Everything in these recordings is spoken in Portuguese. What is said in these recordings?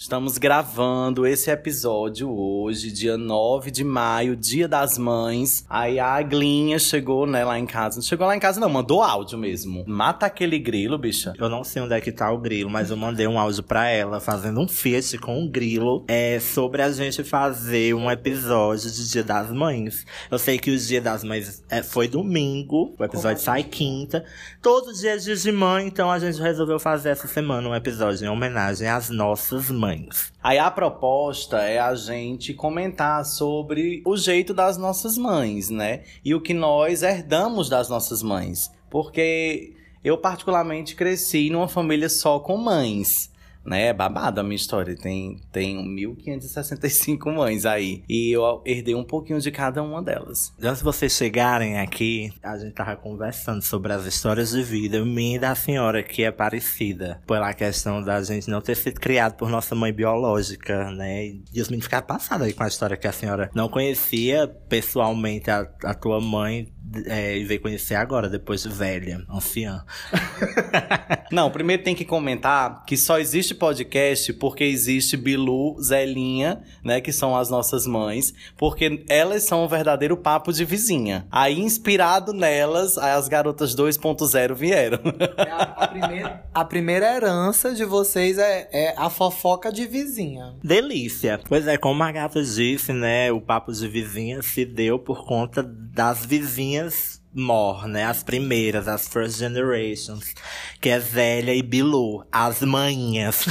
Estamos gravando esse episódio hoje, dia 9 de maio, dia das mães. Aí a Aglinha chegou, né, lá em casa. Não chegou lá em casa, não, mandou áudio mesmo. Mata aquele grilo, bicha. Eu não sei onde é que tá o grilo, mas eu mandei um áudio pra ela, fazendo um feat com um grilo, é, sobre a gente fazer um episódio de Dia das Mães. Eu sei que o Dia das Mães é, foi domingo, o episódio sai quinta. Todos os dias de mãe, então a gente resolveu fazer essa semana um episódio em homenagem às nossas mães mães. Aí a proposta é a gente comentar sobre o jeito das nossas mães, né? E o que nós herdamos das nossas mães. Porque eu, particularmente, cresci numa família só com mães né? É babado a minha história. Tem, tem 1.565 mães aí. E eu herdei um pouquinho de cada uma delas. Antes de vocês chegarem aqui, a gente tava conversando sobre as histórias de vida minha e da senhora, que é parecida. Pela questão da gente não ter sido criado por nossa mãe biológica, né? E os meninos ficaram passados aí com a história que a senhora não conhecia pessoalmente a, a tua mãe é, e veio conhecer agora, depois de velha, anciã. Não, primeiro tem que comentar que só existe podcast porque existe Bilu, Zelinha, né, que são as nossas mães, porque elas são o verdadeiro papo de vizinha. Aí, inspirado nelas, as garotas 2.0 vieram. A, a, primeira, a primeira herança de vocês é, é a fofoca de vizinha. Delícia. Pois é, como a gata disse, né, o papo de vizinha se deu por conta das vizinhas minhas more, né? As primeiras, as first generations. Que é Zélia e Bilu, as manhas.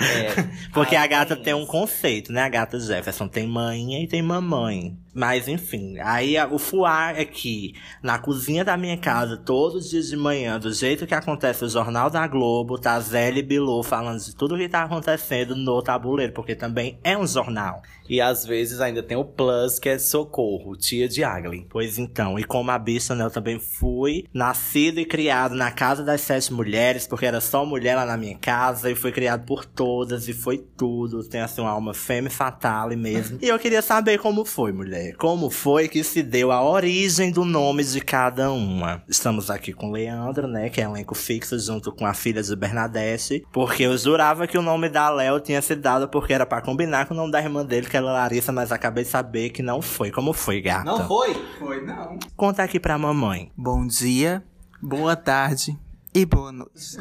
é, Porque a gata tem um conceito, né? A gata Jefferson tem manha e tem mamãe. Mas enfim, aí o fuar é que na cozinha da minha casa, todos os dias de manhã, do jeito que acontece o Jornal da Globo, tá Zélia e Bilu falando de tudo que tá acontecendo no tabuleiro, porque também é um jornal. E às vezes ainda tem o plus, que é socorro, tia de Agli. Pois então, e como a bicha, né, eu também fui nascido e criado na casa das sete mulheres, porque era só mulher lá na minha casa, e fui criado por todas, e foi tudo. Tem assim uma alma fêmea fatale mesmo. e eu queria saber como foi, mulher como foi que se deu a origem do nome de cada uma. Estamos aqui com Leandro, né, que é elenco fixo junto com a filha de Bernadette, porque eu jurava que o nome da Léo tinha sido dado porque era para combinar com o nome da irmã dele, que era Larissa, mas acabei de saber que não foi. Como foi, gata? Não foi? Foi não. Conta aqui pra mamãe. Bom dia, boa tarde, e boa noite.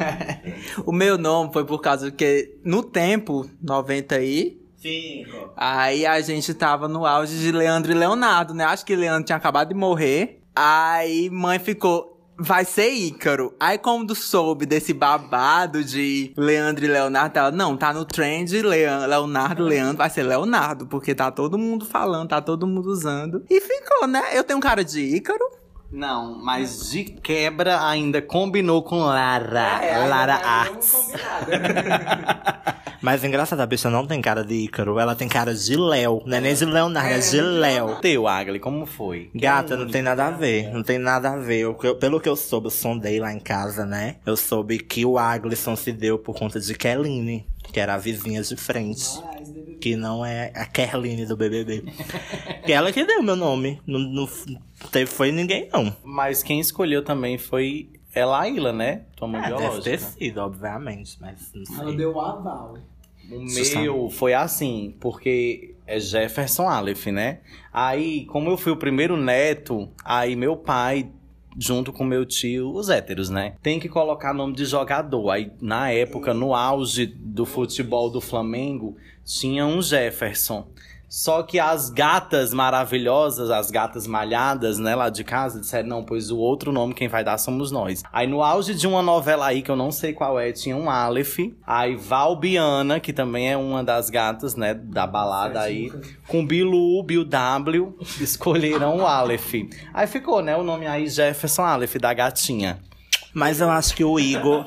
o meu nome foi por causa que no tempo 90 aí Cinco. Aí a gente tava no auge de Leandro e Leonardo, né? Acho que Leandro tinha acabado de morrer. Aí mãe ficou, vai ser Ícaro. Aí quando soube desse babado de Leandro e Leonardo, ela, não, tá no trend Leonardo, Leandro, vai ser Leonardo, porque tá todo mundo falando, tá todo mundo usando. E ficou, né? Eu tenho um cara de Ícaro. Não, mas de quebra ainda combinou com Lara. É, Lara Arts. Mas engraçado, a bicha não tem cara de Ícaro, ela tem cara de Léo. Não é nem de Leonardo, é de Léo. Teu, Agli, como foi? Gata, não tem nada a ver. Não tem nada a ver. Eu, pelo que eu soube, eu sondei lá em casa, né? Eu soube que o Aglisson se deu por conta de Kelline, que era a vizinha de frente. Que não é a Kerline do BBB. que ela que deu meu nome. Não, não teve, foi ninguém, não. Mas quem escolheu também foi é Laíla, né? Tua mãe é, biológica. Deve ter sido, obviamente, mas não sei. Ela deu o aval. O meu foi assim, porque é Jefferson Aleph, né? Aí, como eu fui o primeiro neto, aí meu pai junto com meu tio, os héteros, né? Tem que colocar nome de jogador. Aí, na época, no auge do futebol do Flamengo, tinha um Jefferson. Só que as gatas maravilhosas, as gatas malhadas, né, lá de casa, disseram: não, pois o outro nome quem vai dar somos nós. Aí no auge de uma novela aí, que eu não sei qual é, tinha um Aleph. Aí Valbiana, que também é uma das gatas, né, da balada aí, com Bilu, Bill W, escolheram o Aleph. Aí ficou, né, o nome aí Jefferson Aleph, da gatinha. Mas eu acho que o Igor.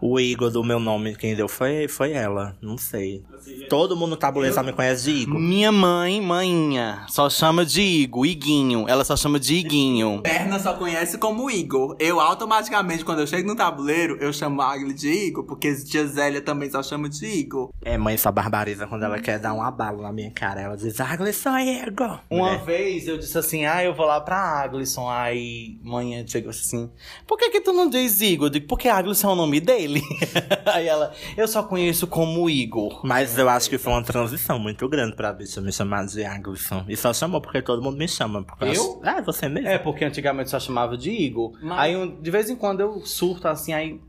o Igor do meu nome, quem deu foi, foi ela. Não sei. Todo mundo no tabuleiro só me conhece de Igor. Minha mãe, manhinha, só chama de Igor, Iguinho. Ela só chama de Iguinho. Perna só conhece como Igor. Eu automaticamente, quando eu chego no tabuleiro, eu chamo a Agli de Igor, porque tia Zélia também só chama de Igor. É, mãe só barbariza quando ela quer dar um abalo na minha cara. Ela diz, Agli, só Igor. Uma vez eu disse assim, ah, eu vou lá pra Aglisson. Aí, mãe chegou assim, por que que tu não diz Igor? Eu digo, porque Aglisson é o nome dele ele. Aí ela, eu só conheço como Igor. Mas eu acho que foi uma transição muito grande pra bicha me chamar de Aglisson. E só chamou porque todo mundo me chama. Eu? acho- É, você mesmo. É, porque antigamente só chamava de Igor. Mas- Aí um- de vez em quando eu surto assim, aí.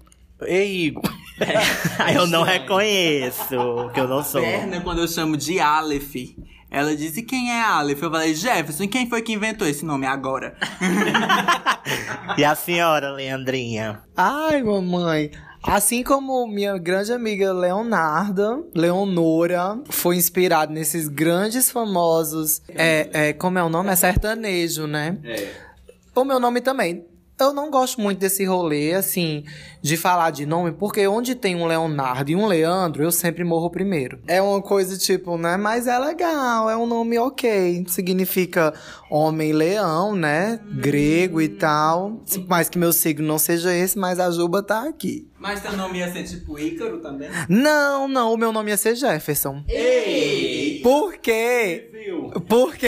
Ei, Igor. Aí eu não reconheço que eu não sou. Berna, quando eu chamo de Aleph, ela disse: quem é Aleph? Eu falei, Jefferson, quem foi que inventou esse nome agora? E a senhora, Leandrinha? Ai, mamãe. Assim como minha grande amiga Leonarda, Leonora, foi inspirada nesses grandes famosos. É, é, como é o nome? É sertanejo, né? O meu nome também. Eu não gosto muito desse rolê, assim, de falar de nome, porque onde tem um Leonardo e um Leandro, eu sempre morro primeiro. É uma coisa tipo, né? Mas é legal, é um nome ok. Significa homem-leão, né? Grego e tal. Mais que meu signo não seja esse, mas a Juba tá aqui. Mas teu nome ia ser tipo Ícaro também? Não, não, o meu nome ia ser Jefferson. Ei! Por quê? Porque,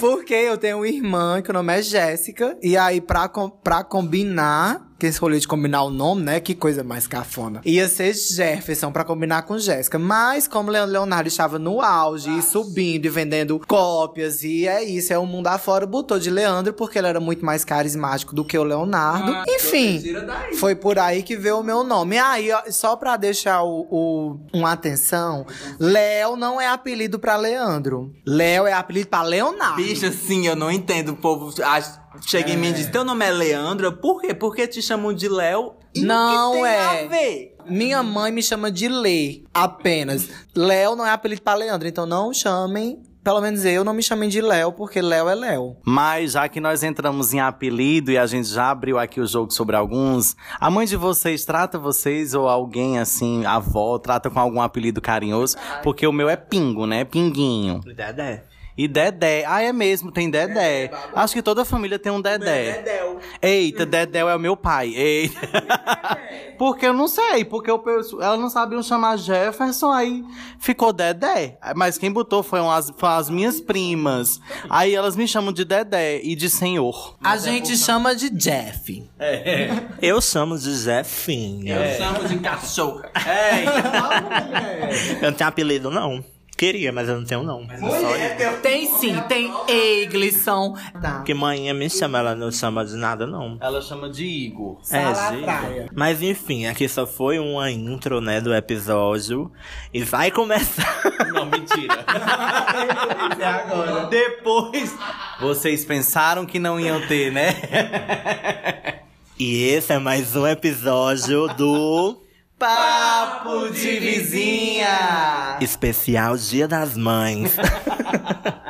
porque eu tenho uma irmã que o nome é Jéssica. E aí, pra, pra combinar, que esse rolê de combinar o nome, né? Que coisa mais cafona. Ia ser Jefferson pra combinar com Jéssica. Mas como Leo- Leonardo estava no auge, e subindo e vendendo cópias, e é isso, é o mundo afora, botou de Leandro, porque ele era muito mais carismático do que o Leonardo. Ah, Enfim. tira daí. Foi por aí que veio o meu nome. E aí, ó, só pra deixar o, o- uma atenção, Léo não é apelido pra Leandro. Léo é apelido pra Leonardo. Bicho, assim, eu não entendo. O povo ach- chega em mim e diz: Teu nome é Leandro? Por quê? Porque te chamam de Léo? E Não que tem é. a ver? Minha mãe me chama de Lê, apenas. Léo não é apelido pra Leandro, então não chamem. Pelo menos eu não me chamem de Léo, porque Léo é Léo. Mas já que nós entramos em apelido e a gente já abriu aqui o jogo sobre alguns, a mãe de vocês trata vocês ou alguém assim, a avó, trata com algum apelido carinhoso? Porque o meu é Pingo, né? Pinguinho. Dedé. E Dedé. Ah, é mesmo, tem Dedé. Acho que toda família tem um Dedé. Dedéu. Eita, Dedéu é o meu pai. Eita. porque eu não sei, porque eu penso, ela não sabiam chamar Jefferson, aí ficou Dedé. Mas quem botou foi as, foram as minhas primas. Aí elas me chamam de Dedé e de senhor. A gente chama de Jeff. Eu chamo de Zefinha. Eu chamo de cachorro. Eu não tenho apelido, não. Queria, mas eu não tenho, não. Tem sim, tem Eglisson. Tá. Porque manhã me chama, ela não chama de nada, não. Ela chama de Igor. É. Giga. Mas enfim, aqui só foi uma intro, né, do episódio. E vai começar. Não, mentira. Depois, vocês pensaram que não iam ter, né? E esse é mais um episódio do Papo de vizinha. especial Dia das Mães.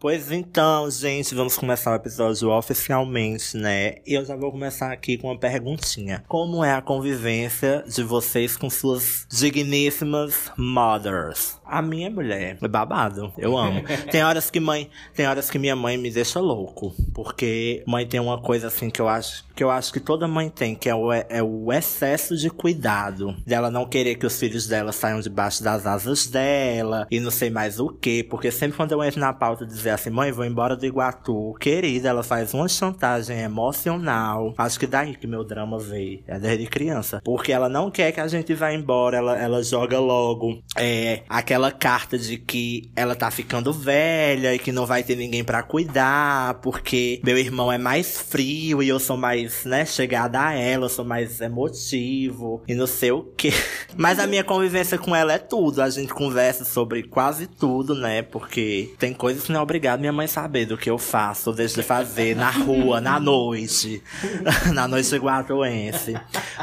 Pois então, gente, vamos começar o episódio oficialmente, né? E eu já vou começar aqui com uma perguntinha. Como é a convivência de vocês com suas digníssimas mothers? A minha mulher é babado, eu amo. tem horas que mãe, tem horas que minha mãe me deixa louco, porque mãe tem uma coisa assim que eu acho que eu acho que toda mãe tem, que é o, é o excesso de cuidado. Dela não querer que os filhos dela saiam debaixo das asas dela e não sei mais o que, porque sempre quando eu entro na pauta dizer assim, mãe, vou embora do Iguatu, querida, ela faz uma chantagem emocional. Acho que daí que meu drama veio, é desde criança. Porque ela não quer que a gente vá embora, ela, ela joga logo é, aquela carta de que ela tá ficando velha e que não vai ter ninguém pra cuidar, porque meu irmão é mais frio e eu sou mais, né, chegada a ela, eu sou mais emotivo e não sei o que. Mas a minha convivência com ela é tudo, a gente conversa sobre quase tudo, né, porque tem coisas que não é obrigado minha mãe saber do que eu faço deixo de fazer na rua, na noite, na noite guatuense.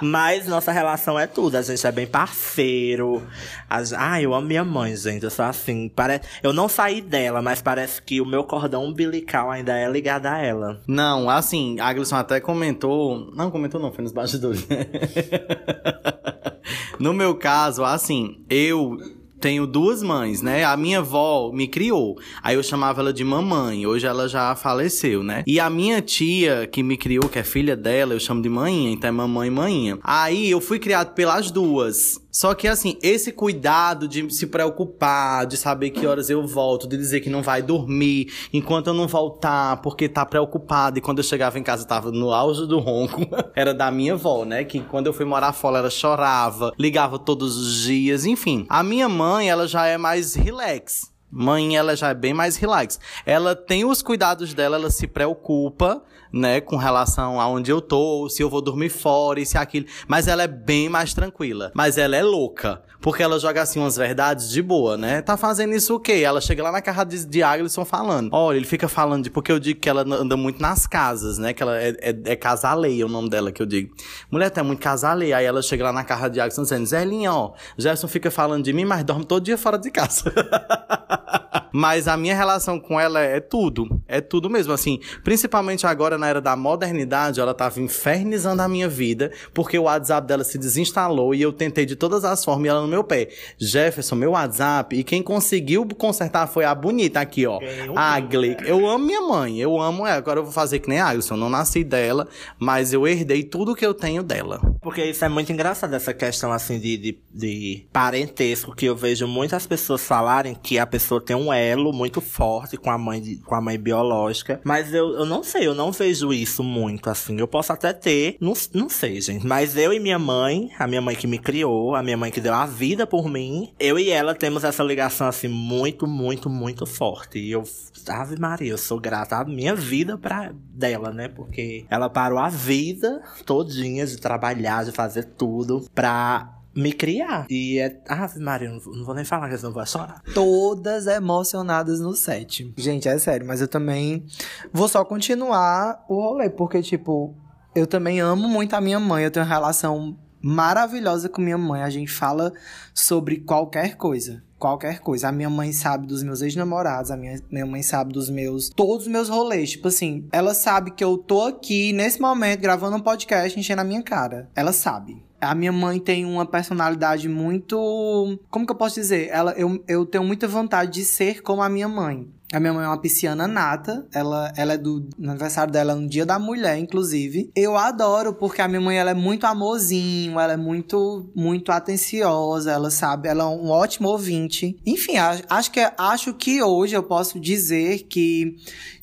Mas nossa relação é tudo, a gente é bem parceiro. As... Ah, eu amo minha mãe, gente, eu sou assim, parece... eu não saí dela, mas parece que o meu cordão umbilical ainda é ligado a ela. Não, assim, a Aglisson até comentou. Não, comentou não, foi nos bastidores. no meu caso, assim, eu tenho duas mães, né? A minha avó me criou. Aí eu chamava ela de mamãe. Hoje ela já faleceu, né? E a minha tia que me criou, que é filha dela, eu chamo de mãinha, então é mamãe e mãinha. Aí eu fui criado pelas duas. Só que assim, esse cuidado de se preocupar, de saber que horas eu volto, de dizer que não vai dormir enquanto eu não voltar, porque tá preocupado. E quando eu chegava em casa tava no auge do ronco, era da minha avó, né? Que quando eu fui morar fora ela chorava, ligava todos os dias, enfim. A minha mãe, ela já é mais relax. Mãe, ela já é bem mais relax. Ela tem os cuidados dela, ela se preocupa, né, com relação a onde eu tô, se eu vou dormir fora se aquilo. Mas ela é bem mais tranquila. Mas ela é louca. Porque ela joga assim umas verdades de boa, né? Tá fazendo isso o quê? Ela chega lá na casa de, de Aglisson falando. Olha, ele fica falando de. Porque eu digo que ela anda muito nas casas, né? Que ela é, é, é casaleia, o nome dela que eu digo. Mulher, tá muito casaleia. Aí ela chega lá na casa de Aglisson dizendo: Zelinha, ó, Jefferson fica falando de mim, mas dorme todo dia fora de casa. Mas a minha relação com ela é tudo. É tudo mesmo. Assim, principalmente agora na era da modernidade, ela tava infernizando a minha vida, porque o WhatsApp dela se desinstalou e eu tentei de todas as formas e ela no meu pé. Jefferson, meu WhatsApp, e quem conseguiu consertar foi a bonita aqui, ó. A Gle. Eu amo minha mãe, eu amo ela. Agora eu vou fazer que nem a. Eu não nasci dela, mas eu herdei tudo que eu tenho dela. Porque isso é muito engraçado, essa questão assim de, de, de parentesco, que eu vejo muitas pessoas falarem que a pessoa tem um muito forte com a mãe, de, com a mãe biológica. Mas eu, eu não sei, eu não vejo isso muito assim. Eu posso até ter, não, não sei, gente. Mas eu e minha mãe, a minha mãe que me criou, a minha mãe que deu a vida por mim, eu e ela temos essa ligação assim muito, muito, muito forte. E eu, Ave Maria, eu sou grata a minha vida pra dela, né? Porque ela parou a vida todinha de trabalhar, de fazer tudo pra me criar. E é. Ave Maria, não, vou nem falar que eles não vão chorar. Todas emocionadas no set. Gente, é sério, mas eu também vou só continuar o rolê, porque, tipo, eu também amo muito a minha mãe. Eu tenho uma relação maravilhosa com minha mãe. A gente fala sobre qualquer coisa. Qualquer coisa. A minha mãe sabe dos meus ex-namorados, a minha, minha mãe sabe dos meus. Todos os meus rolês. Tipo assim, ela sabe que eu tô aqui nesse momento gravando um podcast enchendo a minha cara. Ela sabe. A minha mãe tem uma personalidade muito. Como que eu posso dizer? Ela, eu, eu tenho muita vontade de ser como a minha mãe. A minha mãe é uma pisciana nata. Ela, ela é do no aniversário dela no dia da mulher, inclusive. Eu adoro porque a minha mãe ela é muito amorzinho, ela é muito muito atenciosa, ela sabe, ela é um ótimo ouvinte. Enfim, acho que acho que hoje eu posso dizer que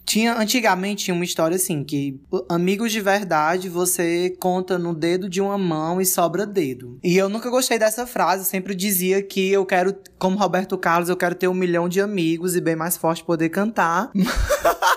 tinha, antigamente tinha uma história assim, que amigos de verdade você conta no dedo de uma mão e sobra dedo. E eu nunca gostei dessa frase, eu sempre dizia que eu quero, como Roberto Carlos, eu quero ter um milhão de amigos e bem mais forte poder cantar.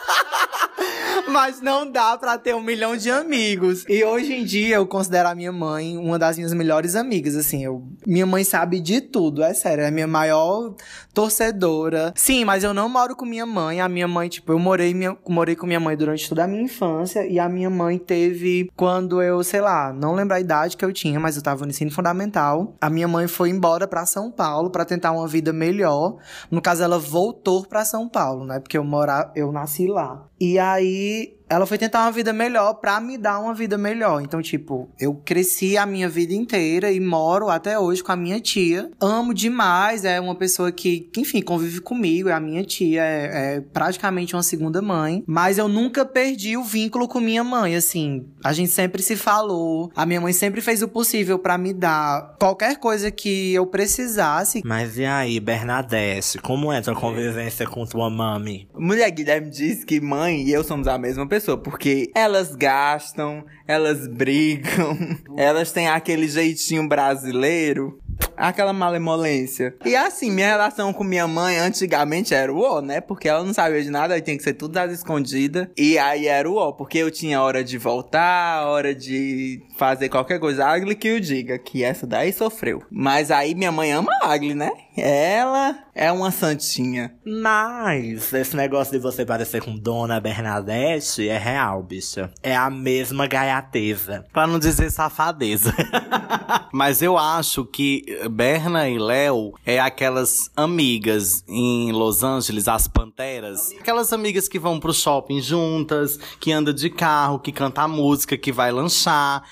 Mas não dá para ter um milhão de amigos. E hoje em dia eu considero a minha mãe uma das minhas melhores amigas, assim. Eu, minha mãe sabe de tudo, é sério. É a minha maior torcedora. Sim, mas eu não moro com minha mãe. A minha mãe, tipo, eu morei, minha, morei com minha mãe durante toda a minha infância. E a minha mãe teve, quando eu, sei lá, não lembro a idade que eu tinha, mas eu tava no ensino fundamental. A minha mãe foi embora para São Paulo para tentar uma vida melhor. No caso, ela voltou para São Paulo, né? Porque eu morar, eu nasci lá. E aí ela foi tentar uma vida melhor para me dar uma vida melhor. Então, tipo, eu cresci a minha vida inteira e moro até hoje com a minha tia. Amo demais, é uma pessoa que, que enfim, convive comigo, é a minha tia, é, é, praticamente uma segunda mãe. Mas eu nunca perdi o vínculo com minha mãe, assim. A gente sempre se falou, a minha mãe sempre fez o possível para me dar qualquer coisa que eu precisasse. Mas e aí, Bernadette, como é tua convivência com tua mami? Mulher Guilherme disse que mãe e eu somos a mesma pessoa pessoa, porque elas gastam, elas brigam, elas têm aquele jeitinho brasileiro aquela malemolência. E assim, minha relação com minha mãe antigamente era o ó, né? Porque ela não sabia de nada, aí tem que ser tudo das escondidas. E aí era o ó, porque eu tinha hora de voltar, hora de fazer qualquer coisa. A Agli que eu diga, que essa daí sofreu. Mas aí minha mãe ama a Agli, né? Ela é uma santinha. Mas esse negócio de você parecer com Dona Bernadette é real, bicha. É a mesma gaiateza. Pra não dizer safadeza. Mas eu acho que Berna e Léo é aquelas amigas em Los Angeles, as Panteras. Aquelas amigas que vão pro shopping juntas, que anda de carro, que canta música, que vai lanchar.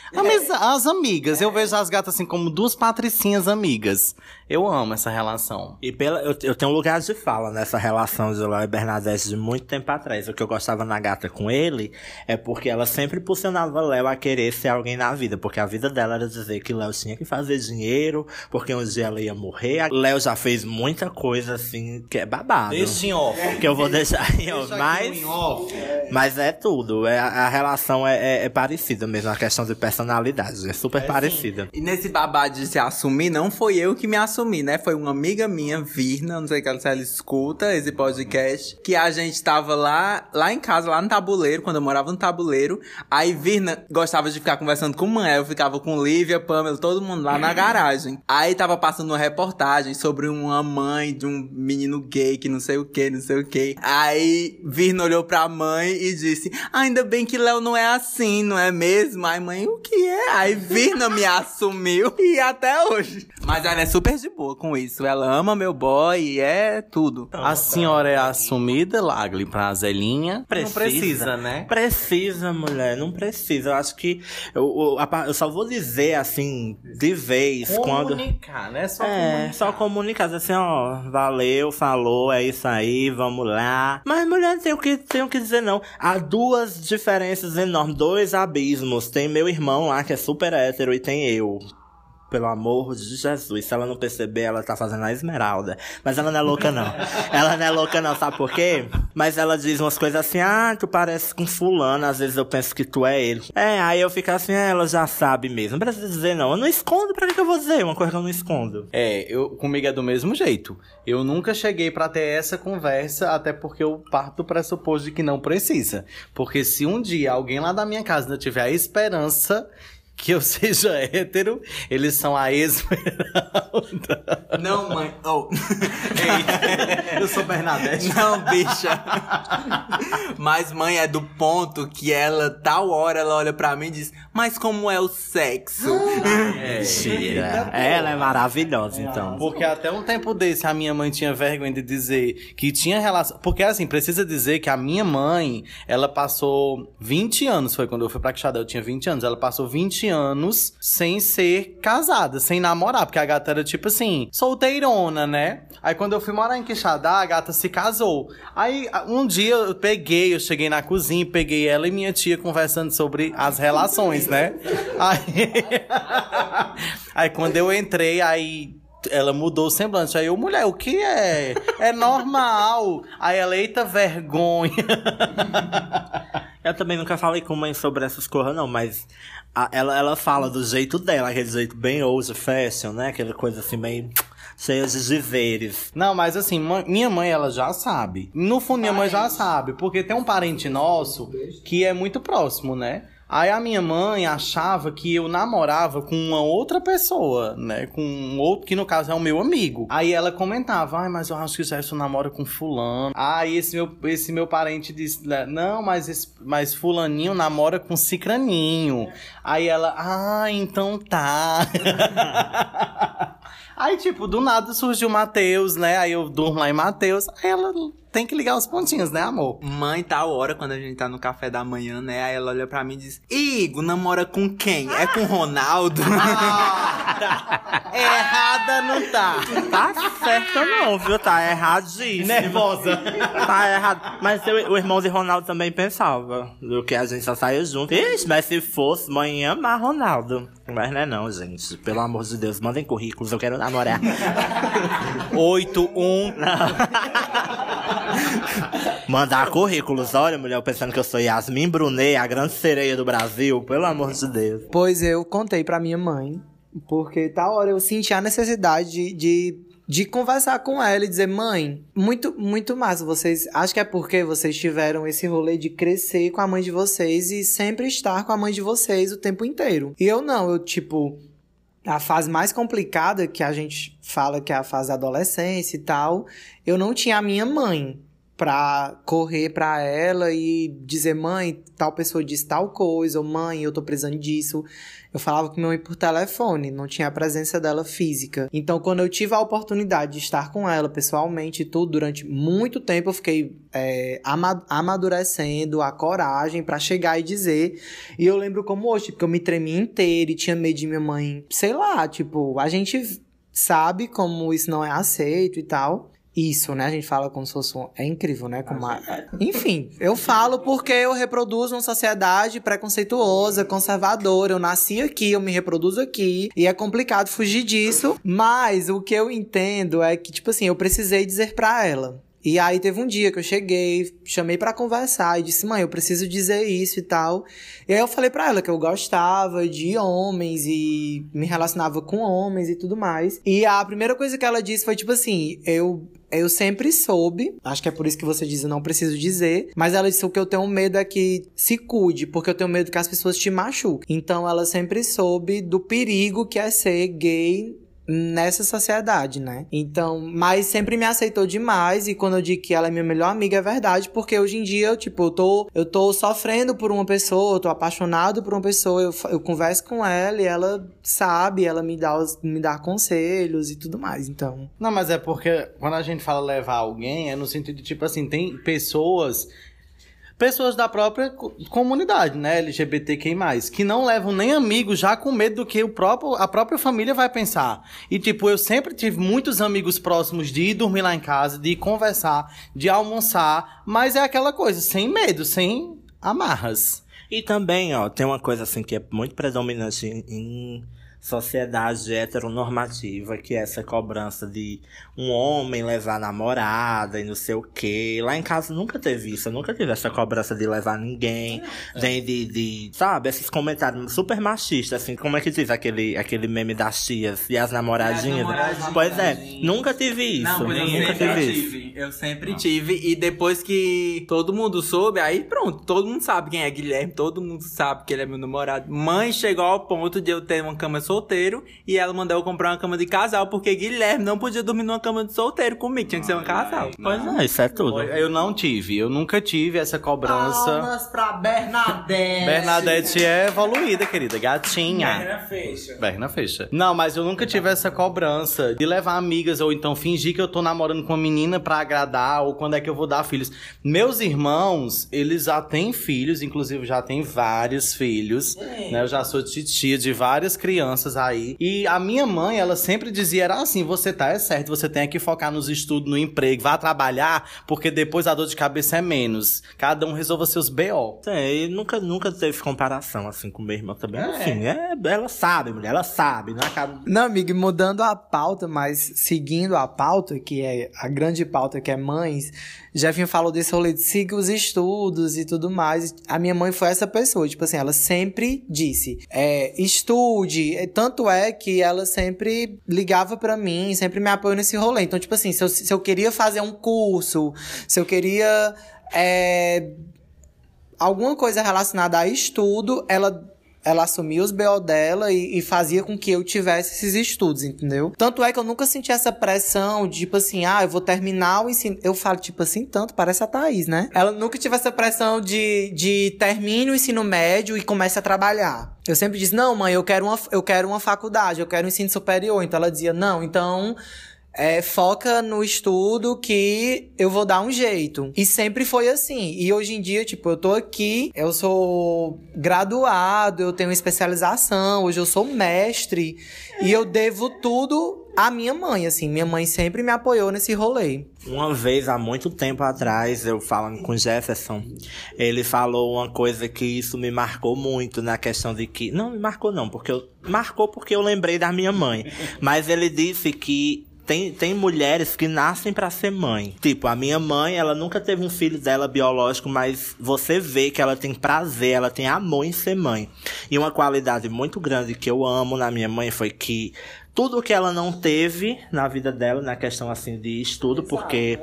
As amigas. Eu vejo as gatas assim como duas patricinhas amigas. Eu amo essa relação. E pela, eu, eu tenho um lugar de fala nessa relação de Léo e Bernadette de muito tempo atrás. O que eu gostava na gata com ele é porque ela sempre impulsionava Léo a querer ser alguém na vida. Porque a vida dela era dizer que Léo tinha que fazer dinheiro, porque um dia ela ia morrer. Léo já fez muita coisa assim que é babado. Deixa em off. Que eu vou deixar em off. Deixa Mas, aqui em off. mas é tudo. É, a relação é, é- é parecida mesmo. A questão de personalidade. É super parecida. E nesse babado de se assumir, não foi eu que me assumi, né? Foi uma amiga minha, Virna, não sei se ela escuta esse podcast, que a gente tava lá, lá em casa, lá no tabuleiro, quando eu morava no tabuleiro. Aí Virna gostava de ficar conversando com mãe, eu ficava com Lívia, Pamela, todo mundo lá na garagem. Aí tava passando uma reportagem sobre uma mãe de um menino gay que não sei o que, não sei o que. Aí Virna olhou pra mãe e disse: Ainda bem que Léo não é assim, não é mesmo? Aí mãe, o que é? Aí Virna me assumiu e até hoje. Mas ela é super de boa com isso. Ela ama meu boy e é tudo. A senhora é assumida, Lagli, pra Zelinha? Não precisa, né? Precisa, mulher, não precisa. Eu acho que eu, eu, eu só vou dizer assim, de vez, quando. Comunicar, né? Só É, comunicar. só comunicar assim, ó, valeu, falou, é isso aí, vamos lá. Mas mulher, tem o que, tem o que dizer não. Há duas diferenças enormes, dois abismos. Tem meu irmão lá, que é super hétero, e tem eu. Pelo amor de Jesus, se ela não perceber, ela tá fazendo a esmeralda. Mas ela não é louca, não. ela não é louca, não, sabe por quê? Mas ela diz umas coisas assim, ah, tu parece com fulano, às vezes eu penso que tu é ele. É, aí eu fico assim, ah, ela já sabe mesmo. Não precisa dizer, não. Eu não escondo, pra que eu vou dizer? Uma coisa que eu não escondo. É, eu, comigo é do mesmo jeito. Eu nunca cheguei pra ter essa conversa, até porque eu parto do pressuposto de que não precisa. Porque se um dia alguém lá da minha casa ainda tiver a esperança que eu seja hétero, eles são a esmeralda. Não, mãe. Oh. eu sou Bernadette. Não, bicha. Mas mãe é do ponto que ela, tal hora, ela olha pra mim e diz: Mas como é o sexo? É, Mentira. Ela é maravilhosa, então. Porque até um tempo desse a minha mãe tinha vergonha de dizer que tinha relação. Porque assim, precisa dizer que a minha mãe, ela passou 20 anos, foi quando eu fui pra Quixadá, eu tinha 20 anos. Ela passou 20 anos sem ser casada, sem namorar. Porque a gata era tipo assim, solteirona, né? Aí quando eu fui morar em Quixadá, a gata se casou. Aí um dia eu peguei, eu cheguei na cozinha, peguei ela e minha tia conversando sobre as relações, né? Aí, aí quando eu entrei, aí ela mudou o semblante. Aí eu, mulher, o que é? É normal. Aí ela, eita vergonha. Eu também nunca falei com mãe sobre essas coisas, não, mas a- ela, ela fala do jeito dela, aquele jeito bem old fashion, né? Aquela coisa assim, meio cheia de dizeres. Não, mas assim, minha mãe, ela já sabe. No fundo, minha mãe já sabe. Porque tem um parente nosso que é muito próximo, né? Aí a minha mãe achava que eu namorava com uma outra pessoa, né? Com um outro, que no caso é o meu amigo. Aí ela comentava, ai, mas eu acho que o Gerson namora com fulano. Aí esse meu, esse meu parente disse, né, não, mas, esse, mas fulaninho namora com cicraninho. Aí ela, ah, então tá. Aí, tipo, do nada surgiu o Matheus, né? Aí eu durmo lá em Matheus. Aí ela tem que ligar os pontinhos, né, amor? Mãe, tal hora, quando a gente tá no café da manhã, né? Aí ela olha pra mim e diz: Igor, namora com quem? É com Ronaldo? Errada não tá. Tá certo não, viu? Tá erradíssimo. Nervosa. Tá errado. Mas eu- o irmão de Ronaldo também pensava. Do que a gente só saia junto. Ixi, mas se fosse, mãe ia amar Ronaldo. Mas não é não, gente. Pelo amor de Deus, mandem currículos, eu quero namorar. 8, 1. Mandar currículos. Olha, mulher, pensando que eu sou Yasmin Brunet, a grande sereia do Brasil. Pelo amor de Deus. Pois eu contei pra minha mãe, porque tal hora eu senti a necessidade de, de, de conversar com ela e dizer, mãe, muito, muito massa. Vocês. Acho que é porque vocês tiveram esse rolê de crescer com a mãe de vocês e sempre estar com a mãe de vocês o tempo inteiro. E eu não, eu, tipo. A fase mais complicada que a gente fala que é a fase da adolescência e tal, eu não tinha a minha mãe. Pra correr pra ela e dizer, mãe, tal pessoa disse tal coisa, ou mãe, eu tô precisando disso. Eu falava com minha mãe por telefone, não tinha a presença dela física. Então, quando eu tive a oportunidade de estar com ela pessoalmente e tudo, durante muito tempo eu fiquei é, ama amadurecendo a coragem para chegar e dizer. E eu lembro como hoje, porque eu me tremia inteira e tinha medo de minha mãe, sei lá, tipo, a gente sabe como isso não é aceito e tal isso, né? A gente fala como se fosse um... É incrível, né? Como a... Enfim, eu falo porque eu reproduzo uma sociedade preconceituosa, conservadora. Eu nasci aqui, eu me reproduzo aqui. E é complicado fugir disso. Mas o que eu entendo é que, tipo assim, eu precisei dizer pra ela. E aí teve um dia que eu cheguei, chamei para conversar e disse: "Mãe, eu preciso dizer isso e tal". E aí eu falei para ela que eu gostava de homens e me relacionava com homens e tudo mais. E a primeira coisa que ela disse foi tipo assim: "Eu eu sempre soube, acho que é por isso que você diz, eu não preciso dizer, mas ela disse o que eu tenho medo é que se cuide, porque eu tenho medo que as pessoas te machuquem. Então ela sempre soube do perigo que é ser gay nessa sociedade, né? Então, mas sempre me aceitou demais e quando eu digo que ela é minha melhor amiga é verdade, porque hoje em dia eu, tipo, eu tô, eu tô sofrendo por uma pessoa, eu tô apaixonado por uma pessoa, eu, eu converso com ela e ela sabe, ela me dá, me dá conselhos e tudo mais, então. Não, mas é porque quando a gente fala levar alguém, é no sentido de, tipo assim, tem pessoas pessoas da própria comunidade, né, LGBTQI+, que não levam nem amigos já com medo do que o próprio, a própria família vai pensar. E, tipo, eu sempre tive muitos amigos próximos de ir dormir lá em casa, de conversar, de almoçar, mas é aquela coisa, sem medo, sem amarras. E também, ó, tem uma coisa assim que é muito predominante em sociedade heteronormativa, que é essa cobrança de um homem levar namorada e não sei o quê. Lá em casa nunca teve isso, eu nunca tive essa cobrança de levar ninguém, é. nem de, de, sabe, esses comentários super machistas, assim, como é que diz aquele, aquele meme das tias e as namoradinhas? namoradinhas pois é, nunca tive isso, não, nunca tive isso. Tive, eu sempre tive, e depois que todo mundo soube, aí pronto, todo mundo sabe quem é Guilherme, todo mundo sabe que ele é meu namorado. Mãe chegou ao ponto de eu ter uma cama solteiro e ela mandou eu comprar uma cama de casal, porque Guilherme não podia dormir numa cama de solteiro comigo, tinha que ser um casal. Pois é, isso é tudo. Eu não tive, eu nunca tive essa cobrança. Palmas pra Bernadette. Bernadette é evoluída, querida, gatinha. Berna fecha. Berna fecha. Não, mas eu nunca tive essa cobrança de levar amigas ou então fingir que eu tô namorando com uma menina pra agradar ou quando é que eu vou dar filhos. Meus irmãos, eles já têm filhos, inclusive já têm vários filhos, né? Eu já sou titia de várias crianças crianças aí. E a minha mãe, ela sempre dizia, era assim, você tá é certo, você tem que focar nos estudos, no emprego, vá trabalhar, porque depois a dor de cabeça é menos. Cada um resolva seus BO. É, e nunca, nunca teve comparação, assim, com meu irmão também. É. Assim, é, ela sabe, mulher, ela sabe. Não, acaba... não, amigo, mudando a pauta, mas seguindo a pauta, que é a grande pauta que é mães, Jefinho falou desse rolê de siga os estudos e tudo mais. A minha mãe foi essa pessoa, tipo assim, ela sempre disse, é, estude. Tanto é que ela sempre ligava para mim, sempre me apoiou nesse rolê. Então, tipo assim, se eu, se eu queria fazer um curso, se eu queria. É, alguma coisa relacionada a estudo, ela ela assumia os BO dela e, e, fazia com que eu tivesse esses estudos, entendeu? Tanto é que eu nunca senti essa pressão de, tipo assim, ah, eu vou terminar o ensino. Eu falo, tipo assim, tanto, parece a Thaís, né? Ela nunca tive essa pressão de, de termine o ensino médio e comece a trabalhar. Eu sempre disse, não, mãe, eu quero uma, eu quero uma faculdade, eu quero um ensino superior. Então ela dizia, não, então é, foca no estudo que eu vou dar um jeito. E sempre foi assim. E hoje em dia, tipo, eu tô aqui, eu sou graduado, eu tenho especialização, hoje eu sou mestre. E eu devo tudo à minha mãe, assim. Minha mãe sempre me apoiou nesse rolê. Uma vez, há muito tempo atrás, eu falando com Jefferson, ele falou uma coisa que isso me marcou muito na questão de que. Não, me marcou não, porque eu. Marcou porque eu lembrei da minha mãe. Mas ele disse que tem, tem mulheres que nascem para ser mãe. Tipo, a minha mãe, ela nunca teve um filho dela biológico, mas você vê que ela tem prazer, ela tem amor em ser mãe. E uma qualidade muito grande que eu amo na minha mãe foi que tudo que ela não teve na vida dela, na questão assim de estudo, porque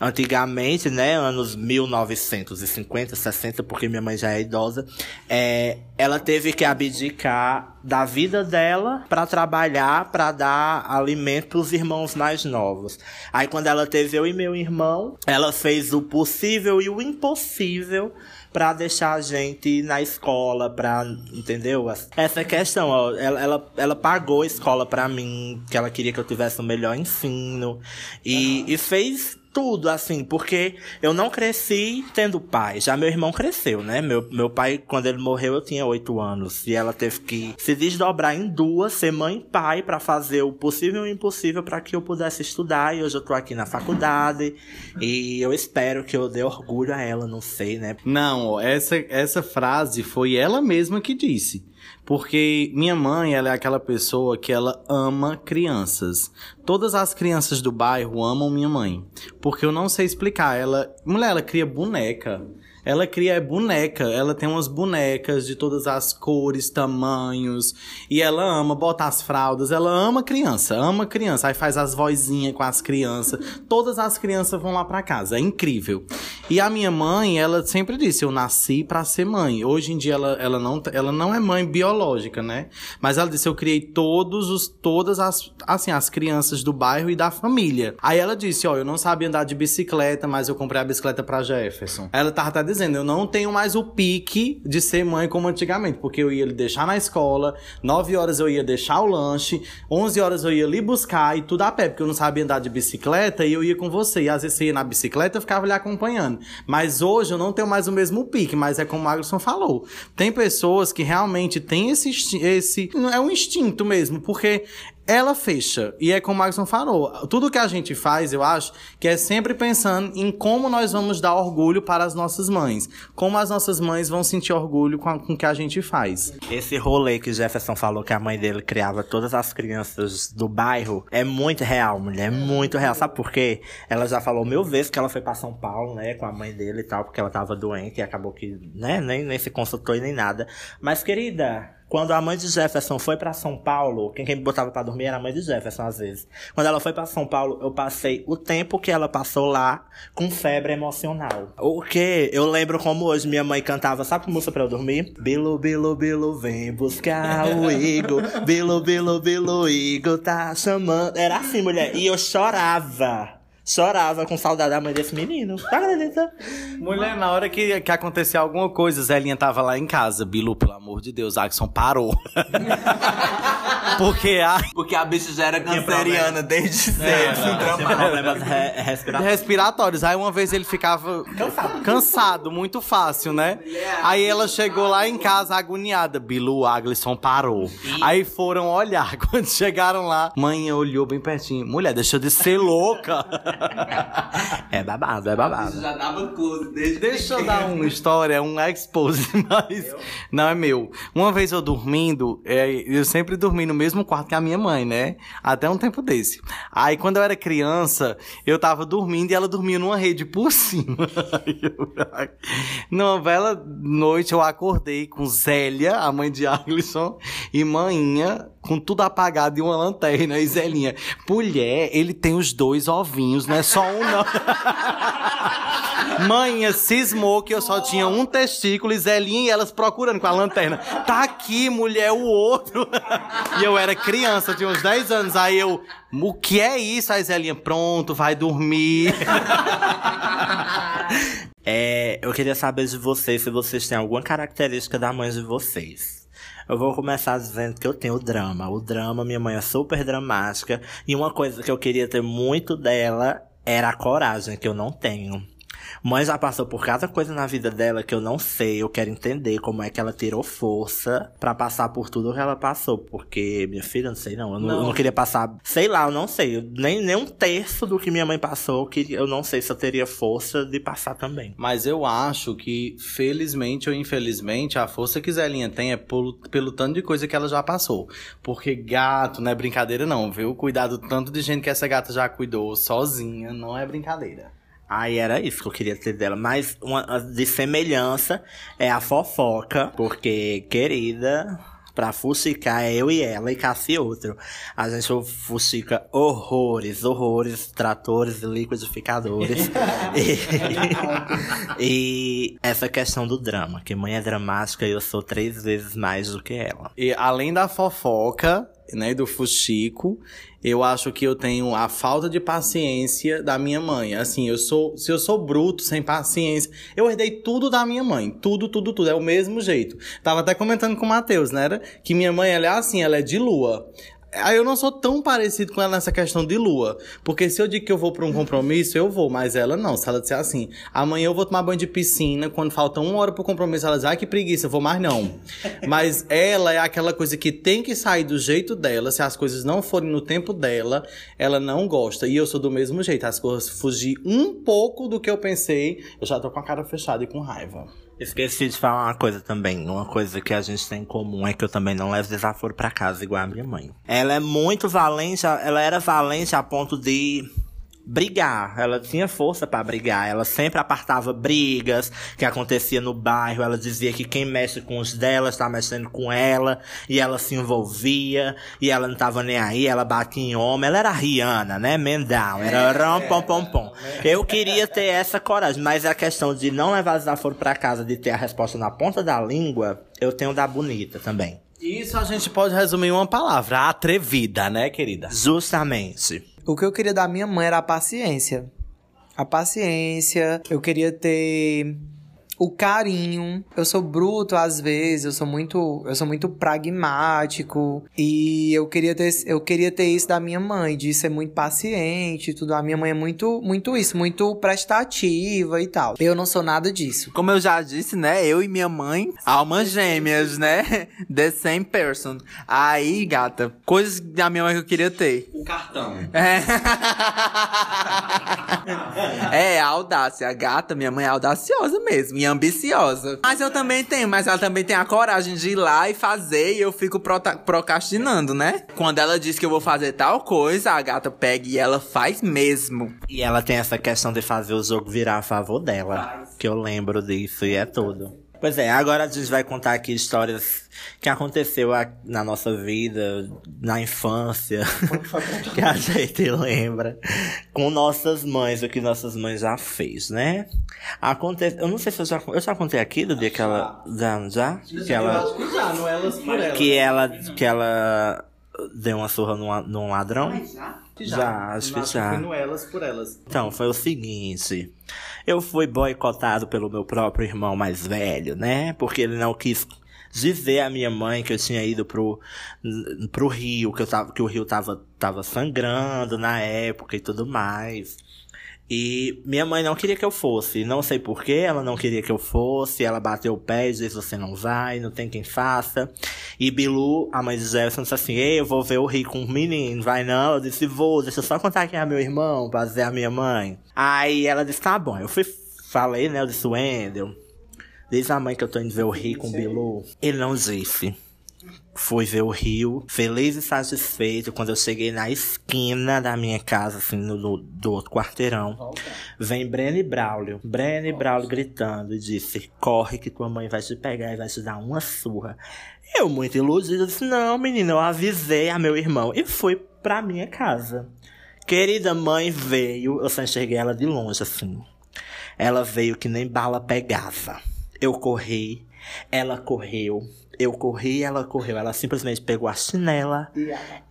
antigamente, né, anos 1950, 60, porque minha mãe já é idosa, é, ela teve que abdicar da vida dela para trabalhar, para dar alimento para os irmãos mais novos. Aí quando ela teve eu e meu irmão, ela fez o possível e o impossível para deixar a gente na escola, pra, entendeu? Essa questão, ó, ela, ela, ela pagou a escola para mim, que ela queria que eu tivesse o melhor ensino, e, e fez tudo, assim, porque eu não cresci tendo pai. Já meu irmão cresceu, né? Meu, meu pai, quando ele morreu, eu tinha oito anos. E ela teve que se desdobrar em duas, ser mãe e pai, para fazer o possível e o impossível para que eu pudesse estudar. E hoje eu tô aqui na faculdade. E eu espero que eu dê orgulho a ela, não sei, né? Não, essa, essa frase foi ela mesma que disse. Porque minha mãe, ela é aquela pessoa que ela ama crianças. Todas as crianças do bairro amam minha mãe. Porque eu não sei explicar. Ela, mulher, ela cria boneca. Ela cria boneca, ela tem umas bonecas de todas as cores, tamanhos, e ela ama botar as fraldas, ela ama criança, ama criança, aí faz as vozinhas com as crianças, todas as crianças vão lá para casa, é incrível. E a minha mãe, ela sempre disse, eu nasci para ser mãe. Hoje em dia ela, ela, não, ela não é mãe biológica, né? Mas ela disse, eu criei todos os, todas as, assim, as crianças do bairro e da família. Aí ela disse, ó, eu não sabia andar de bicicleta, mas eu comprei a bicicleta para Jefferson. Ela tava dizendo, eu não tenho mais o pique de ser mãe como antigamente, porque eu ia lhe deixar na escola, 9 horas eu ia deixar o lanche, 11 horas eu ia lhe buscar e tudo a pé, porque eu não sabia andar de bicicleta e eu ia com você. E às vezes você ia na bicicleta eu ficava lhe acompanhando. Mas hoje eu não tenho mais o mesmo pique, mas é como o Agson falou. Tem pessoas que realmente têm esse, esse. É um instinto mesmo, porque ela fecha. E é como o Maxon falou, tudo que a gente faz, eu acho, que é sempre pensando em como nós vamos dar orgulho para as nossas mães. Como as nossas mães vão sentir orgulho com, o que a gente faz. Esse rolê que Jefferson falou que a mãe dele criava todas as crianças do bairro é muito real, mulher. É muito real. Sabe por quê? Ela já falou mil vezes que ela foi para São Paulo, né, com a mãe dele e tal, porque ela tava doente e acabou que, né, nem, nem se consultou e nem nada. Mas, querida, quando a mãe de Jefferson foi para São Paulo, quem, quem me botava para dormir era a mãe de Jefferson às vezes. Quando ela foi para São Paulo, eu passei o tempo que ela passou lá com febre emocional. O que eu lembro como hoje minha mãe cantava, sabe que música para eu dormir? Bilo, bilo, bilo, vem buscar o Igor. Bilo, bilo, bilo, Igor tá chamando. Era assim, mulher. E eu chorava chorava com saudade da mãe desse menino. Tá acredita? Mulher, na hora que, que acontecia alguma coisa, Zelinha tava lá em casa. Bilu, pelo amor de Deus, Axon parou. Porque a. Porque a bicha já era canceriana desde É, cedo. problemas re- respiratórios. respiratórios. Aí uma vez ele ficava cansado. cansado, muito fácil, né? Aí ela chegou lá em casa agoniada. Bilu Aglisson parou. Aí foram olhar. Quando chegaram lá, mãe olhou bem pertinho. Mulher, deixa de ser louca. É babado, é babado. Já dava close desde Deixa eu dar uma história, um expose, mas não é meu. Uma vez eu dormindo, é, eu sempre dormi no mesmo quarto que a minha mãe, né? Até um tempo desse. Aí quando eu era criança, eu tava dormindo e ela dormia numa rede por cima. Eu- Numa bela noite eu acordei com Zélia, a mãe de Aglisson, e manhinha com tudo apagado e uma lanterna. E Zélinha, mulher, ele tem os dois ovinhos, não é só um não. Manhã cismou que eu só tinha um testículo e Zelinha e elas procurando com a lanterna. Tá aqui, mulher, o outro. E eu era criança, tinha uns 10 anos. Aí eu, o que é isso? Aí Zelinha, pronto, vai dormir. É, eu queria saber de vocês se vocês têm alguma característica da mãe de vocês. Eu vou começar dizendo que eu tenho drama. O drama, minha mãe é super dramática. E uma coisa que eu queria ter muito dela era a coragem, que eu não tenho. Mãe já passou por cada coisa na vida dela que eu não sei. Eu quero entender como é que ela tirou força pra passar por tudo que ela passou. Porque, minha filha, não sei não. Eu não, eu não queria passar. Sei lá, eu não sei. Eu- Nem, nem um terço do que minha mãe passou, que eu não sei se eu teria força de passar também. Mas eu acho que, felizmente ou infelizmente, a força que Zelinha tem é pelo, pelo tanto de coisa que ela já passou. Porque gato não é brincadeira, não, viu? Cuidado tanto de gente que essa gata já cuidou sozinha, não é brincadeira. Aí era isso que eu queria ter dela. Mas uma de semelhança é a fofoca. Porque, querida, Pra fuxicar é eu e ela e Cassi outro. A gente fuxica horrores, horrores, tratores e liquidificadores. e, e essa questão do drama, que mãe é dramática e eu sou três vezes mais do que ela. E além da fofoca, né, do fuxico, eu acho que eu tenho a falta de paciência da minha mãe. Assim, eu sou, se eu sou bruto, sem paciência, eu herdei tudo da minha mãe, tudo, tudo, tudo, é o mesmo jeito. Tava até comentando com o Matheus, né, que minha mãe ela é assim, ela é de lua. Aí eu não sou tão parecido com ela nessa questão de lua. Porque se eu digo que eu vou para um compromisso, eu vou. Mas ela não. Se ela disser assim, amanhã eu vou tomar banho de piscina, quando falta uma hora pro compromisso, ela diz, ai que preguiça, eu vou mais não. mas ela é aquela coisa que tem que sair do jeito dela. Se as coisas não forem no tempo dela, ela não gosta. E eu sou do mesmo jeito. As coisas fugir um pouco do que eu pensei, eu já tô com a cara fechada e com raiva. Esqueci de falar uma coisa também. Uma coisa que a gente tem em comum é que eu também não levo desaforo pra casa igual a minha mãe. Ela é muito valente, ela era valente a ponto de brigar. Ela tinha força para brigar. Ela sempre apartava brigas que acontecia no bairro. Ela dizia que quem mexe com os dela está mexendo com ela. E ela se envolvia. E ela não tava nem aí. Ela batia em homem. Ela era Rihanna, né? Mendal. Era rom, pom, pom, pom. Eu queria ter essa coragem. Mas a questão de não levar desaforo para casa, de ter a resposta na ponta da língua, eu tenho da bonita também. Isso a gente pode resumir em uma palavra, atrevida, né, querida? Justamente. O que eu queria da minha mãe era a paciência. A paciência, eu queria ter o carinho. Eu sou bruto às vezes, eu sou muito, eu sou muito pragmático e eu queria ter, eu queria ter isso da minha mãe, de ser muito paciente, tudo. A minha mãe é muito, muito isso, muito prestativa e tal. Eu não sou nada disso. Como eu já disse, né? Eu e minha mãe, almas gêmeas, né? The same person. Aí, gata, coisas da minha mãe que eu queria ter. O cartão. É. é, a audácia. A gata, minha mãe é audaciosa mesmo. E ambiciosa. Mas eu também tenho, mas ela também tem a coragem de ir lá e fazer e eu fico procrastinando, né? Quando ela diz que eu vou fazer tal coisa, a gata pega e ela faz mesmo. E ela tem essa questão de fazer o jogo virar a favor dela. Que eu lembro disso e é tudo. Pois é, agora a gente vai contar aqui histórias que aconteceu a- na nossa vida, na infância, que a gente lembra, com nossas mães, o que nossas mães já fez, né? Aconte... Eu não sei se eu já, eu já contei aqui do dia que ela. Já? já? Que ela. que Elas. Que ela, que ela deu uma surra num, num ladrão? Já, acho que já. No Elas por Elas. Então, foi o seguinte. Eu fui boicotado pelo meu próprio irmão mais velho, né? Porque ele não quis dizer à minha mãe que eu tinha ido pro, pro rio, que, eu tava, que o rio tava, tava sangrando na época e tudo mais. E minha mãe não queria que eu fosse. Não sei porquê, ela não queria que eu fosse. Ela bateu o pé e disse: Você não vai, não tem quem faça. E Bilu, a mãe de Jefferson, disse assim: Ei, eu vou ver o rio com o menino. Vai não? Eu disse: Vou, deixa eu só contar quem é meu irmão, pra dizer a minha mãe. Aí ela disse: Tá bom. Eu fui, falei, né? Eu disse: Wendel, diz a mãe que eu tô indo ver o rio com o Bilu. Ele não disse. Fui ver o rio, feliz e satisfeito. Quando eu cheguei na esquina da minha casa, assim, no, do, do outro quarteirão, vem Breno e Braulio. Breno e Braulio gritando e disse: Corre que tua mãe vai te pegar e vai te dar uma surra. Eu, muito iludido, disse: Não, menina, eu avisei a meu irmão e fui pra minha casa. Querida mãe veio, eu só enxerguei ela de longe, assim. Ela veio que nem bala pegava. Eu corri, ela correu. Eu corri, ela correu. Ela simplesmente pegou a chinela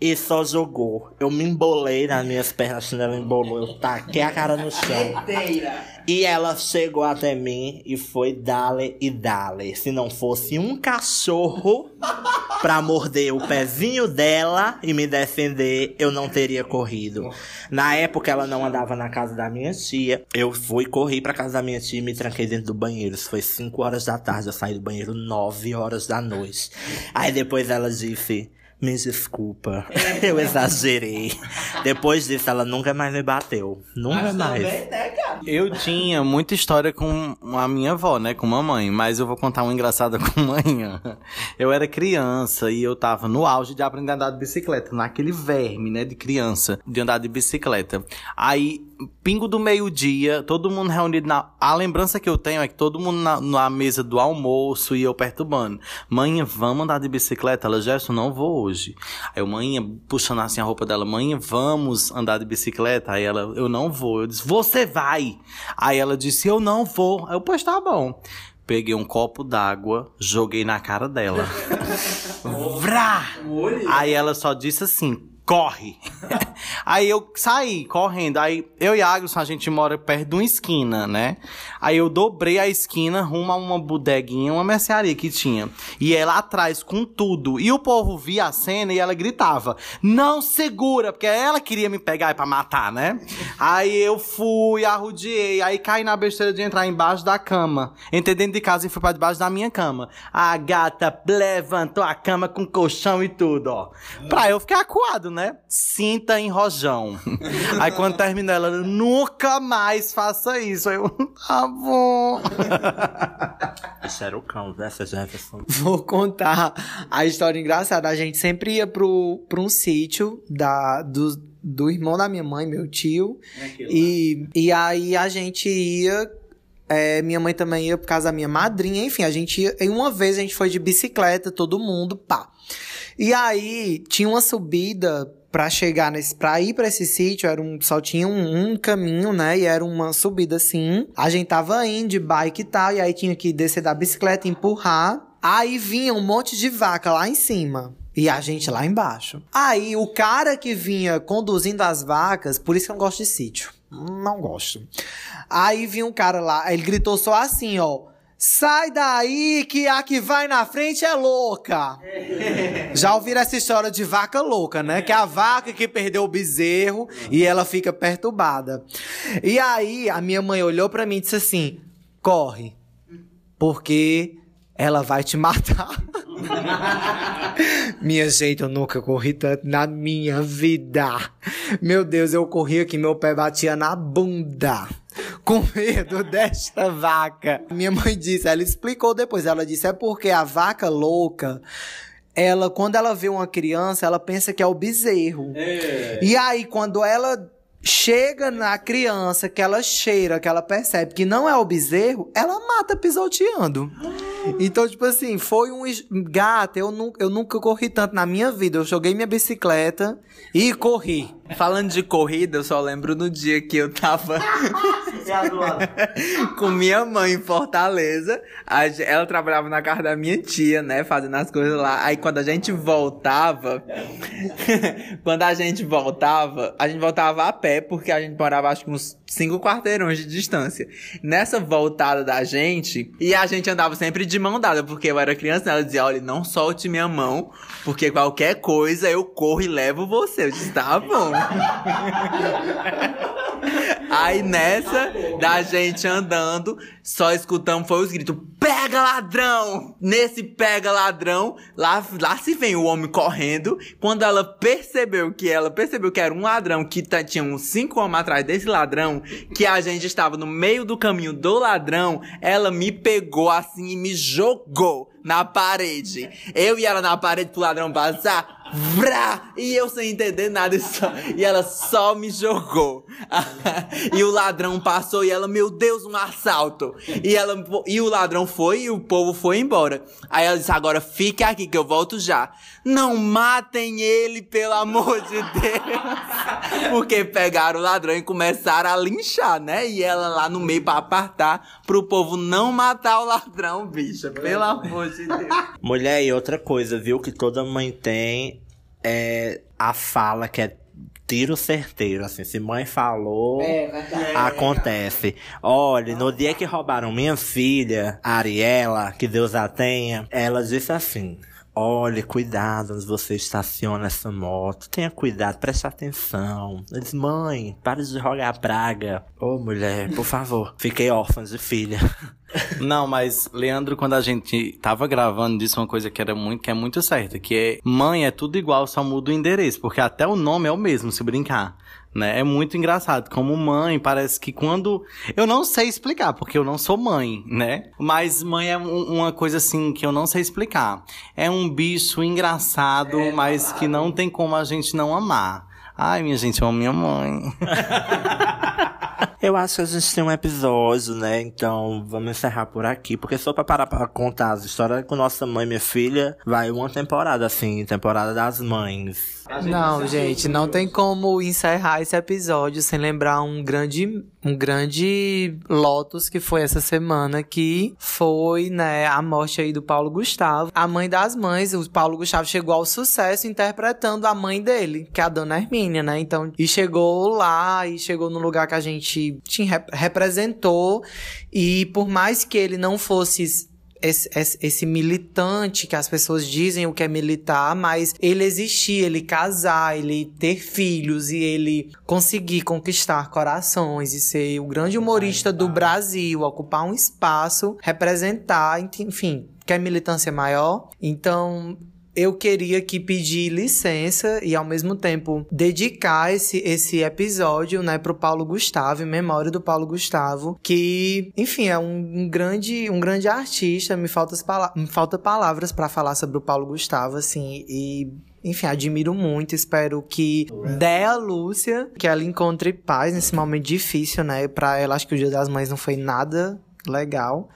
e só jogou. Eu me embolei nas minhas pernas, a chinela embolou. Eu taquei a cara no chão. E ela chegou até mim e foi dale e dale. Se não fosse um cachorro pra morder o pezinho dela e me defender, eu não teria corrido. Na época ela não andava na casa da minha tia. Eu fui corri pra casa da minha tia e me tranquei dentro do banheiro. Isso foi 5 horas da tarde. Eu saí do banheiro 9 horas da noite. Aí depois ela disse. Me desculpa, eu exagerei. Depois disso, ela nunca mais me bateu. Nunca mais. Eu tinha muita história com a minha avó, né? Com mamãe, mas eu vou contar uma engraçada com manhã. Eu era criança e eu tava no auge de aprender a andar de bicicleta, naquele verme, né? De criança, de andar de bicicleta. Aí, pingo do meio-dia, todo mundo reunido na. A lembrança que eu tenho é que todo mundo na, na mesa do almoço e eu perturbando. Mãe, vamos andar de bicicleta? Ela, Gerson, não vou hoje. Aí eu, mãe, puxando assim a roupa dela, mãe, vamos andar de bicicleta? Aí ela, eu não vou. Eu disse, você vai! Aí ela disse, eu não vou. Aí eu, pois tá bom. Peguei um copo d'água, joguei na cara dela. Vrá! Aí ela só disse assim: corre. aí eu saí correndo. Aí eu e Agson, a gente mora perto de uma esquina, né? Aí eu dobrei a esquina rumo a uma bodeguinha, uma mercearia que tinha. E ela atrás com tudo. E o povo via a cena e ela gritava: Não segura! Porque ela queria me pegar pra matar, né? Aí eu fui, arrudiei. Aí caí na besteira de entrar embaixo da cama. Entrei dentro de casa e fui pra debaixo da minha cama. A gata levantou a cama com colchão e tudo, ó. Pra eu ficar acuado, né? Cinta em rojão. Aí quando terminou, ela nunca mais faça isso. Aí eu, tá bom. Isso era o cão, né, essa Jefferson? Vou contar a história engraçada. A gente sempre ia pro, pra um sítio da, do, do irmão da minha mãe, meu tio. E, e aí a gente ia. é, minha mãe também ia por causa da minha madrinha. Enfim, a gente ia. E uma vez a gente foi de bicicleta, todo mundo, pá. E aí tinha uma subida pra chegar nesse. Pra ir pra esse sítio, era um, só tinha um, um caminho, né? E era uma subida assim. A gente tava indo de bike e tal. E aí tinha que descer da bicicleta, empurrar. Aí vinha um monte de vaca lá em cima. E a gente lá embaixo. Aí o cara que vinha conduzindo as vacas, por isso que eu não gosto de sítio. Não gosto. Aí vinha um cara lá, ele gritou só assim, ó. Sai daí que a que vai na frente é louca. Já ouviram essa história de vaca louca, né? Que é a vaca que perdeu o bezerro e ela fica perturbada. E aí a minha mãe olhou pra mim e disse assim: corre, porque ela vai te matar. minha gente, eu nunca corri tanto na minha vida. Meu Deus, eu corria que meu pé batia na bunda. Com medo desta vaca. Minha mãe disse, ela explicou depois. Ela disse: é porque a vaca louca. Ela, quando ela vê uma criança, ela pensa que é o bezerro. E aí, quando ela chega na criança, que ela cheira, que ela percebe que não é o bezerro, ela mata pisoteando. Então, tipo assim, foi um. Gata, eu, nu eu nunca corri tanto na minha vida. Eu joguei minha bicicleta e corri. Falando de corrida, eu só lembro no dia que eu tava com minha mãe em Fortaleza. Ela trabalhava na casa da minha tia, né? Fazendo as coisas lá. Aí quando a gente voltava. quando a gente voltava, a gente voltava a pé, porque a gente morava acho que uns cinco quarteirões de distância. Nessa voltada da gente, e a gente andava sempre de mão dada, porque eu era criança, né? ela dizia: olha, não solte minha mão, porque qualquer coisa eu corro e levo você. Eu disse, tá bom. Aí nessa, da gente andando, só escutamos foi os gritos: pega ladrão! Nesse pega ladrão, lá, lá se vem o homem correndo. Quando ela percebeu que ela percebeu que era um ladrão, que tá- tinha uns cinco homens atrás desse ladrão, que a gente estava no meio do caminho do ladrão, ela me pegou assim e me jogou na parede. Eu e ela na parede pro ladrão passar. Vrá! E eu sem entender nada. e só- e ela só me jogou. e o ladrão passou e ela, meu Deus, um assalto. E, ela, e o ladrão foi e o povo foi embora. Aí ela disse: agora fique aqui que eu volto já. Não matem ele, pelo amor de Deus. Porque pegaram o ladrão e começaram a linchar, né? E ela lá no meio pra apartar pro povo não matar o ladrão, bicha. Pelo amor de Deus. Mulher, e outra coisa, viu, que toda mãe tem é a fala que é tiro certeiro, assim, se mãe falou, acontece. Olha, no dia que roubaram minha filha, Ariela, que Deus a tenha, ela disse assim, Olha, cuidado onde você estaciona essa moto. Tenha cuidado, preste atenção. Eu disse, mãe, para de jogar praga. Ô, mulher, por favor. Fiquei órfã de filha. Não, mas Leandro, quando a gente tava gravando, disse uma coisa que era muito, que é muito certa, que é mãe é tudo igual, só muda o endereço, porque até o nome é o mesmo, se brincar. Né? É muito engraçado. Como mãe, parece que quando. Eu não sei explicar, porque eu não sou mãe, né? Mas mãe é um- uma coisa assim que eu não sei explicar. É um bicho engraçado, mas que não tem como a gente não amar. Ai, minha gente, eu amo minha mãe. Eu acho que a gente tem um episódio, né? Então vamos encerrar por aqui. Porque só pra parar pra contar as histórias com nossa mãe e minha filha, vai uma temporada, assim, temporada das mães. Não, gente, não tem como encerrar esse episódio sem lembrar um grande, um grande Lotus que foi essa semana, que foi, né, a morte aí do Paulo Gustavo. A mãe das mães, o Paulo Gustavo chegou ao sucesso interpretando a mãe dele, que é a Dona Hermínia, né? Então, e chegou lá, e chegou no lugar que a gente tinha, rep- representou, e por mais que ele não fosse esse, esse, esse militante que as pessoas dizem o que é militar, mas ele existir, ele casar, ele ter filhos e ele conseguir conquistar corações e ser o grande humorista do Brasil, ocupar um espaço, representar, enfim, quer militância maior? Então, eu queria que pedir licença e ao mesmo tempo dedicar esse, esse episódio, né, pro Paulo Gustavo, em memória do Paulo Gustavo, que, enfim, é um, um grande um grande artista, me falta pala me falta palavras para falar sobre o Paulo Gustavo, assim, e enfim, admiro muito, espero que dê a Lúcia, que ela encontre paz nesse momento difícil, né? Pra ela, acho que o Dia das Mães não foi nada legal.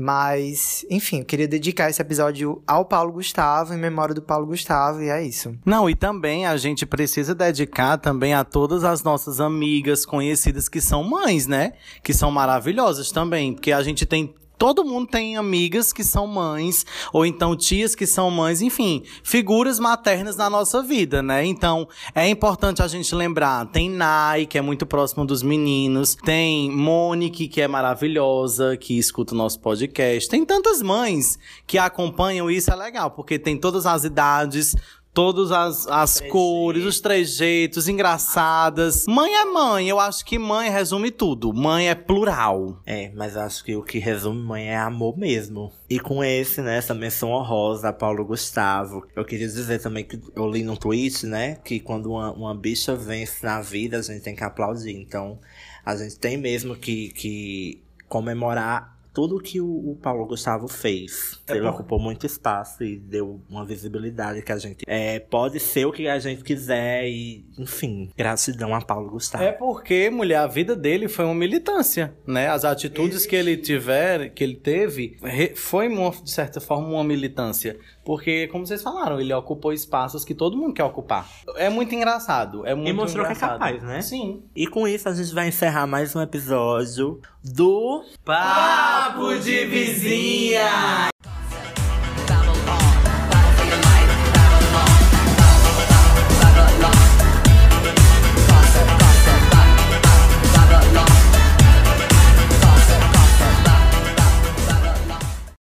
Mas, enfim, eu queria dedicar esse episódio ao Paulo Gustavo, em memória do Paulo Gustavo, e é isso. Não, e também a gente precisa dedicar também a todas as nossas amigas conhecidas que são mães, né? Que são maravilhosas também, porque a gente tem Todo mundo tem amigas que são mães, ou então tias que são mães, enfim, figuras maternas na nossa vida, né? Então, é importante a gente lembrar, tem Nai, que é muito próximo dos meninos, tem Monique, que é maravilhosa, que escuta o nosso podcast. Tem tantas mães que acompanham isso, é legal, porque tem todas as idades, Todas as, as cores, os trejeitos, engraçadas. Mãe é mãe, eu acho que mãe resume tudo. Mãe é plural. É, mas acho que o que resume mãe é amor mesmo. E com esse, né, essa menção honrosa a Paulo Gustavo, eu queria dizer também que eu li num tweet, né, que quando uma, uma bicha vence na vida, a gente tem que aplaudir. Então, a gente tem mesmo que, que comemorar tudo que o, o Paulo Gustavo fez. Ele ocupou muito espaço e deu uma visibilidade que a gente é, pode ser o que a gente quiser e, enfim, gratidão a Paulo Gustavo. É porque, mulher, a vida dele foi uma militância, né? As atitudes que ele tiver, que ele teve, foi uma- de certa forma uma militância. Porque, como vocês falaram, ele ocupou espaços que todo mundo quer ocupar. É muito engraçado. É muito E mostrou que é engraçado. capaz, né? Sim. E com isso a gente vai encerrar mais um episódio do Papo de vizinha!